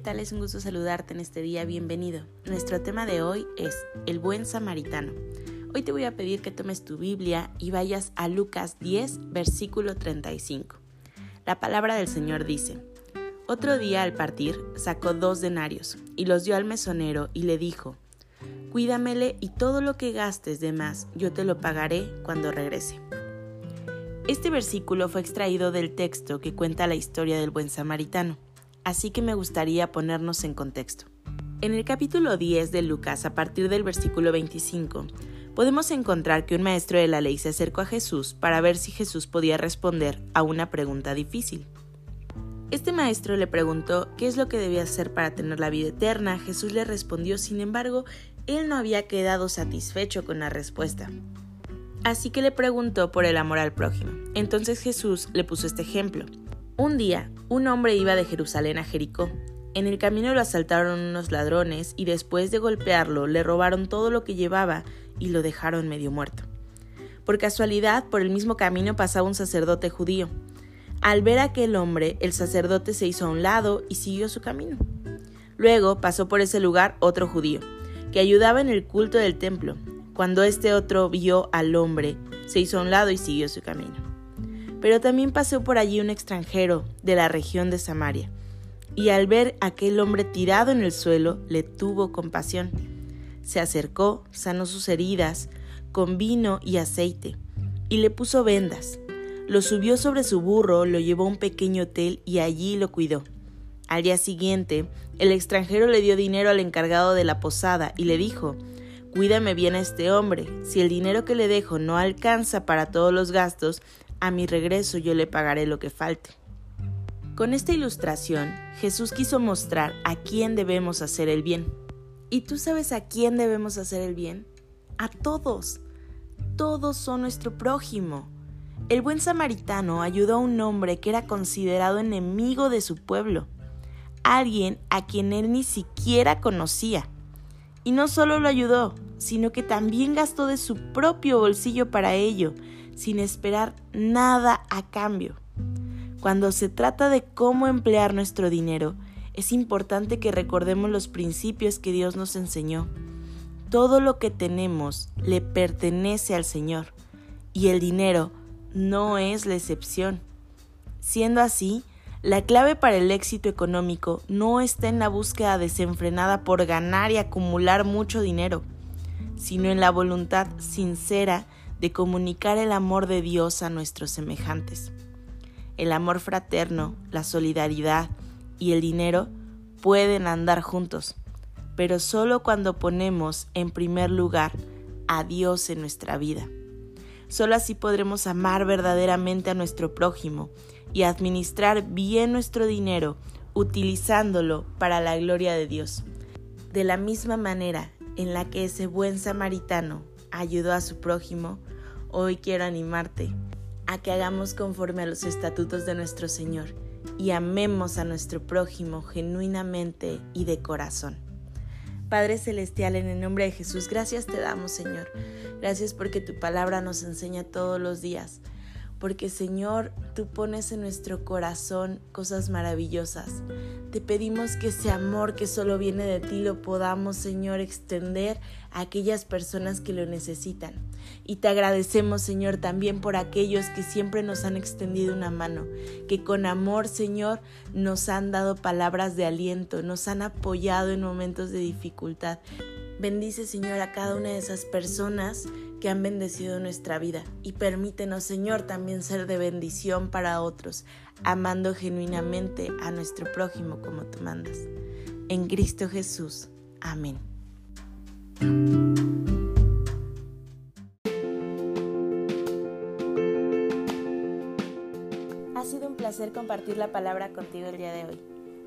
Tal? Es un gusto saludarte en este día, bienvenido. Nuestro tema de hoy es el buen samaritano. Hoy te voy a pedir que tomes tu Biblia y vayas a Lucas 10, versículo 35. La palabra del Señor dice, Otro día al partir sacó dos denarios y los dio al mesonero y le dijo, Cuídamele y todo lo que gastes de más yo te lo pagaré cuando regrese. Este versículo fue extraído del texto que cuenta la historia del buen samaritano así que me gustaría ponernos en contexto. En el capítulo 10 de Lucas, a partir del versículo 25, podemos encontrar que un maestro de la ley se acercó a Jesús para ver si Jesús podía responder a una pregunta difícil. Este maestro le preguntó qué es lo que debía hacer para tener la vida eterna. Jesús le respondió, sin embargo, él no había quedado satisfecho con la respuesta. Así que le preguntó por el amor al prójimo. Entonces Jesús le puso este ejemplo. Un día, un hombre iba de Jerusalén a Jericó. En el camino lo asaltaron unos ladrones y después de golpearlo le robaron todo lo que llevaba y lo dejaron medio muerto. Por casualidad, por el mismo camino pasaba un sacerdote judío. Al ver a aquel hombre, el sacerdote se hizo a un lado y siguió su camino. Luego pasó por ese lugar otro judío, que ayudaba en el culto del templo. Cuando este otro vio al hombre, se hizo a un lado y siguió su camino. Pero también pasó por allí un extranjero de la región de Samaria, y al ver a aquel hombre tirado en el suelo, le tuvo compasión. Se acercó, sanó sus heridas, con vino y aceite, y le puso vendas. Lo subió sobre su burro, lo llevó a un pequeño hotel y allí lo cuidó. Al día siguiente, el extranjero le dio dinero al encargado de la posada y le dijo, Cuídame bien a este hombre, si el dinero que le dejo no alcanza para todos los gastos, a mi regreso yo le pagaré lo que falte. Con esta ilustración, Jesús quiso mostrar a quién debemos hacer el bien. ¿Y tú sabes a quién debemos hacer el bien? A todos. Todos son nuestro prójimo. El buen samaritano ayudó a un hombre que era considerado enemigo de su pueblo, alguien a quien él ni siquiera conocía. Y no solo lo ayudó, sino que también gastó de su propio bolsillo para ello, sin esperar nada a cambio. Cuando se trata de cómo emplear nuestro dinero, es importante que recordemos los principios que Dios nos enseñó. Todo lo que tenemos le pertenece al Señor y el dinero no es la excepción. Siendo así, la clave para el éxito económico no está en la búsqueda desenfrenada por ganar y acumular mucho dinero, sino en la voluntad sincera de comunicar el amor de Dios a nuestros semejantes. El amor fraterno, la solidaridad y el dinero pueden andar juntos, pero solo cuando ponemos en primer lugar a Dios en nuestra vida. Solo así podremos amar verdaderamente a nuestro prójimo y administrar bien nuestro dinero utilizándolo para la gloria de Dios. De la misma manera en la que ese buen samaritano ayudó a su prójimo, hoy quiero animarte a que hagamos conforme a los estatutos de nuestro Señor y amemos a nuestro prójimo genuinamente y de corazón. Padre Celestial, en el nombre de Jesús, gracias te damos, Señor. Gracias porque tu palabra nos enseña todos los días porque Señor, tú pones en nuestro corazón cosas maravillosas. Te pedimos que ese amor que solo viene de ti lo podamos, Señor, extender a aquellas personas que lo necesitan. Y te agradecemos, Señor, también por aquellos que siempre nos han extendido una mano, que con amor, Señor, nos han dado palabras de aliento, nos han apoyado en momentos de dificultad. Bendice, Señor, a cada una de esas personas que han bendecido nuestra vida y permítenos, Señor, también ser de bendición para otros, amando genuinamente a nuestro prójimo como tú mandas. En Cristo Jesús. Amén. Ha sido un placer compartir la palabra contigo el día de hoy.